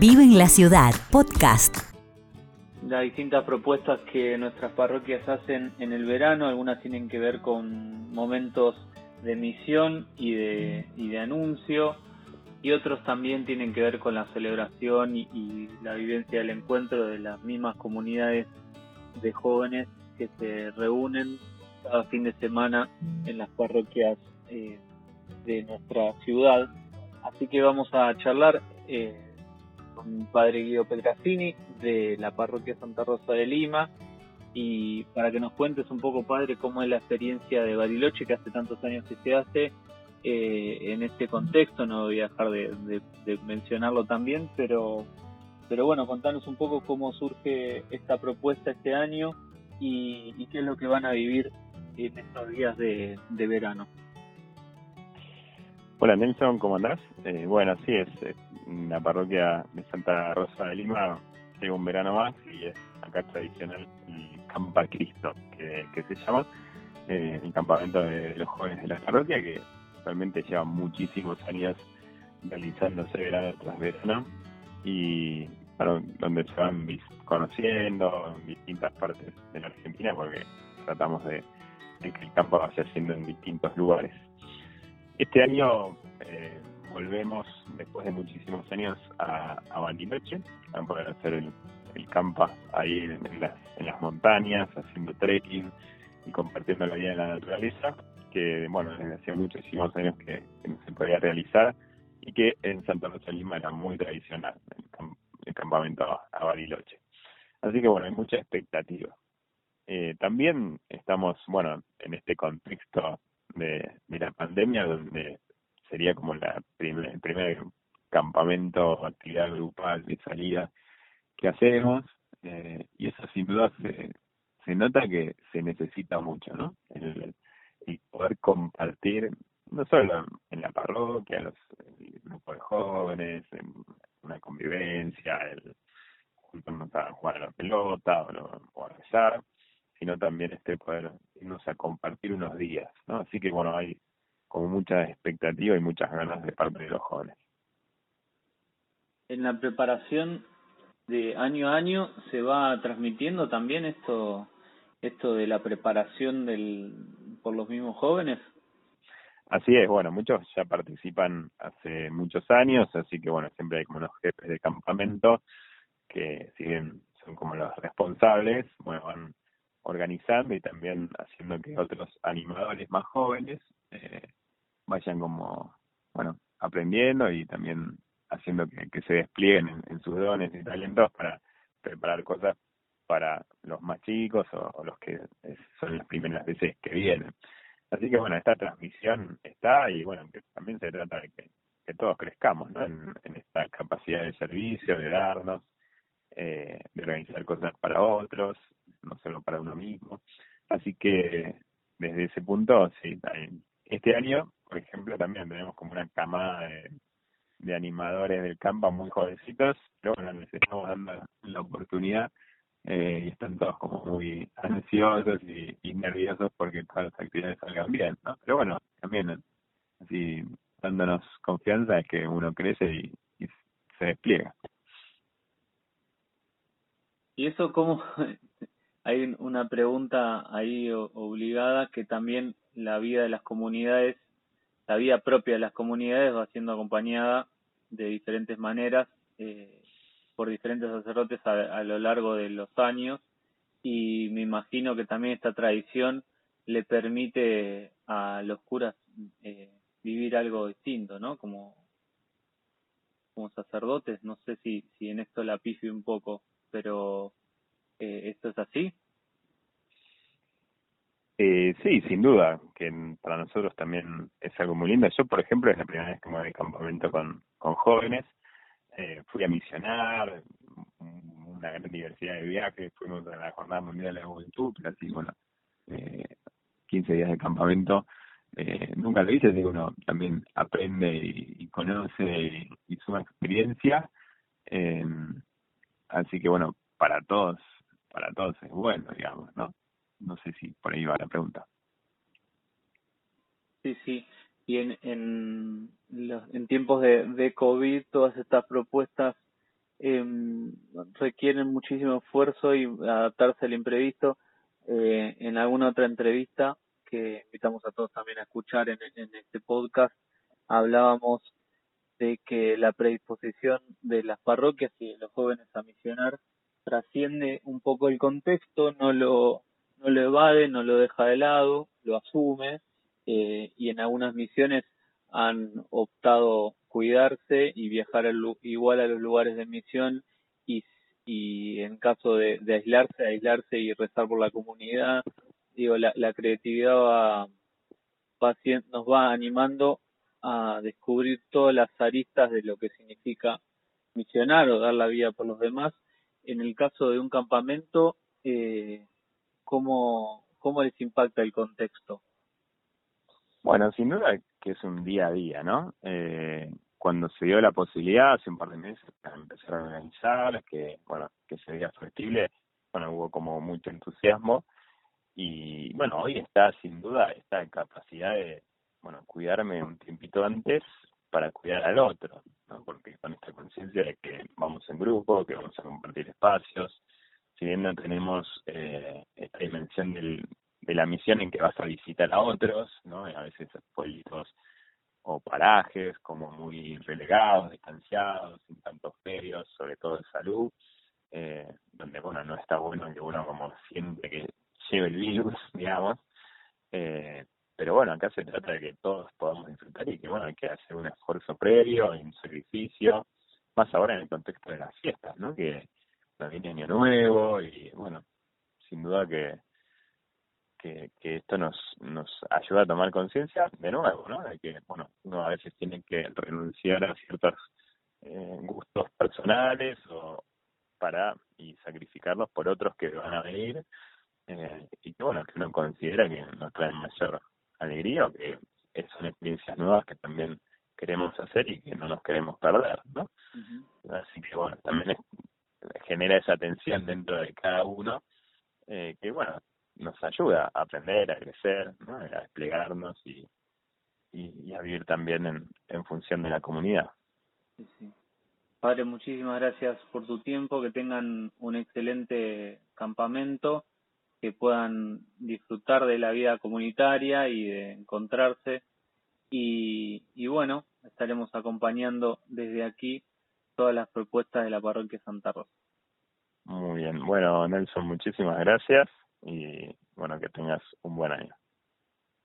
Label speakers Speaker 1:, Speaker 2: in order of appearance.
Speaker 1: Vive en la Ciudad, podcast.
Speaker 2: Las distintas propuestas que nuestras parroquias hacen en el verano, algunas tienen que ver con momentos de misión y de, y de anuncio, y otros también tienen que ver con la celebración y, la vivencia del encuentro de las mismas comunidades de jóvenes que se reúnen cada fin de semana en las parroquias eh, de nuestra ciudad. Así que vamos a charlar eh, Padre Guido Petrasini de la parroquia Santa Rosa de Lima y para que nos cuentes un poco, Padre, cómo es la experiencia de Bariloche, que hace tantos años que se hace eh, en este contexto, no voy a dejar de, mencionarlo también, pero, pero bueno, contanos un poco cómo surge esta propuesta este año y, y qué es lo que van a vivir en estos días de, de verano.
Speaker 3: Hola Nelson, ¿cómo andás? Eh, bueno, sí, es, la parroquia de Santa Rosa de Lima, llega un verano más y es acá tradicional el Campa Cristo, que, se llama, eh, el campamento de los jóvenes de la parroquia, que realmente lleva muchísimos años realizándose verano tras verano y donde se van conociendo en distintas partes de la Argentina porque tratamos de, de que el campo vaya siendo en distintos lugares. Este año eh, volvemos, después de muchísimos años, a, a Bariloche, a poder hacer el, el campa ahí en, en, las, en las montañas, haciendo trekking y compartiendo la vida de la naturaleza, que bueno, desde hace muchísimos años que, que no se podía realizar y que en Santa Rosa Lima era muy tradicional, el, camp el campamento a, a Bariloche. Así que bueno, hay mucha expectativa. Eh, también estamos, bueno, en este contexto de, de la pandemia, donde sería como la primer, el primer campamento, actividad grupal de salida que hacemos, eh, y eso sin duda se, se nota que se necesita mucho, ¿no? El, poder compartir, no solo en la parroquia, los el grupo de jóvenes, en una convivencia, el juntarnos a jugar a la pelota o, o a rezar, sino también este poder irnos a compartir unos días, ¿no? Así que bueno, hay como mucha expectativa y muchas ganas de parte de los jóvenes.
Speaker 2: En la preparación de año a año se va transmitiendo también esto esto de la preparación del por los mismos jóvenes.
Speaker 3: Así es, bueno, muchos ya participan hace muchos años, así que bueno, siempre hay como los jefes de campamento que si bien son como los responsables, bueno, van organizando y también haciendo que otros animadores más jóvenes eh, vayan como, bueno, aprendiendo y también haciendo que, se desplieguen en, sus dones y talentos para preparar cosas para los más chicos o, los que son las primeras veces que vienen. Así que bueno, esta transmisión está y bueno, que también se trata de que, todos crezcamos ¿no? en, en esta capacidad de servicio, de darnos, eh, de organizar cosas para otros, no solo para uno mismo. Así que desde ese punto, sí, este año, por ejemplo, también tenemos como una camada de, animadores del campo muy jovencitos, pero bueno, les estamos dando la oportunidad eh, y están todos como muy ansiosos y, y nerviosos porque todas las actividades salgan bien, ¿no? Pero bueno, también así dándonos confianza es que uno crece y, y se despliega.
Speaker 2: ¿Y eso cómo hay una pregunta ahí obligada que también la vida de las comunidades, la vida propia de las comunidades va siendo acompañada de diferentes maneras eh, por diferentes sacerdotes a, a, lo largo de los años y me imagino que también esta tradición le permite a los curas eh, vivir algo distinto, ¿no? Como como sacerdotes, no sé si si en esto la pifio un poco, pero eh, ¿esto es así?
Speaker 3: Eh, sí, sin duda, que para nosotros también es algo muy lindo. Yo, por ejemplo, es la primera vez que me voy de campamento con, con jóvenes. Eh, fui a misionar, una gran diversidad de viajes, fuimos a la Jornada Mundial de la Juventud, así, bueno, eh, 15 días de campamento. Eh, nunca lo hice, así uno también aprende y, y conoce y, y, suma experiencia. Eh, así que, bueno, para todos, para todos es bueno, digamos, ¿no? No sé si por ahí va la pregunta.
Speaker 2: Sí, sí. Y en, en, los, en tiempos de, COVID, todas estas propuestas requieren muchísimo esfuerzo y adaptarse al imprevisto. Eh, en alguna otra entrevista que invitamos a todos también a escuchar en, en este podcast, hablábamos de que la predisposición de las parroquias y de los jóvenes a misionar trasciende un poco el contexto, no lo, no lo evade, no lo deja de lado, lo asume eh, y en algunas misiones han optado cuidarse y viajar igual a los lugares de misión y, y en caso de, de, aislarse, aislarse y rezar por la comunidad. Digo, la, la creatividad va, va, nos va animando a descubrir todas las aristas de lo que significa misionar o dar la vida por los demás. En el caso de un campamento, eh, ¿cómo, ¿cómo les impacta el contexto?
Speaker 3: Bueno, sin duda que es un día a día, ¿no? Eh, cuando se dio la posibilidad hace un par de meses para empezar a organizar, que bueno, que se veía factible, bueno, hubo como mucho entusiasmo y bueno, hoy está sin duda esta capacidad de, bueno, cuidarme un tiempito antes para cuidar al otro, ¿no? Porque con esta conciencia de que vamos en grupo, que vamos a compartir espacios, si tenemos eh, esta dimensión del, de la misión en que vas a visitar a otros, ¿no? A veces pueblitos o parajes como muy relegados, distanciados, sin tantos medios, sobre todo de salud, eh, donde, bueno, no está bueno que uno como siente que lleve el virus, digamos, eh, pero bueno, acá se trata de que todos podamos disfrutar y que, bueno, hay que hacer un esfuerzo previo, un sacrificio, más ahora en el contexto de las fiestas, ¿no? Que viene Año Nuevo y, bueno, sin duda que que, que esto nos, nos ayuda a tomar conciencia de nuevo, ¿no? De que, bueno, uno a veces tiene que renunciar a ciertos eh, gustos personales o para y sacrificarlos por otros que van a venir eh, y que, bueno, que uno considera que nos traen mayor alegría o que son experiencias nuevas que también queremos hacer y que no nos queremos perder, ¿no? Así que, bueno, también genera esa tensión dentro de cada uno eh, que, bueno, nos ayuda a aprender, a crecer, a desplegarnos y, y, a vivir también en, en función de la comunidad.
Speaker 2: Sí, Padre, muchísimas gracias por tu tiempo, que tengan un excelente campamento, que puedan disfrutar de la vida comunitaria y de encontrarse. Y, y bueno, estaremos acompañando desde aquí todas las propuestas de la parroquia Santa Rosa.
Speaker 3: Muy bien, bueno Nelson, muchísimas gracias y bueno, que tengas un buen año.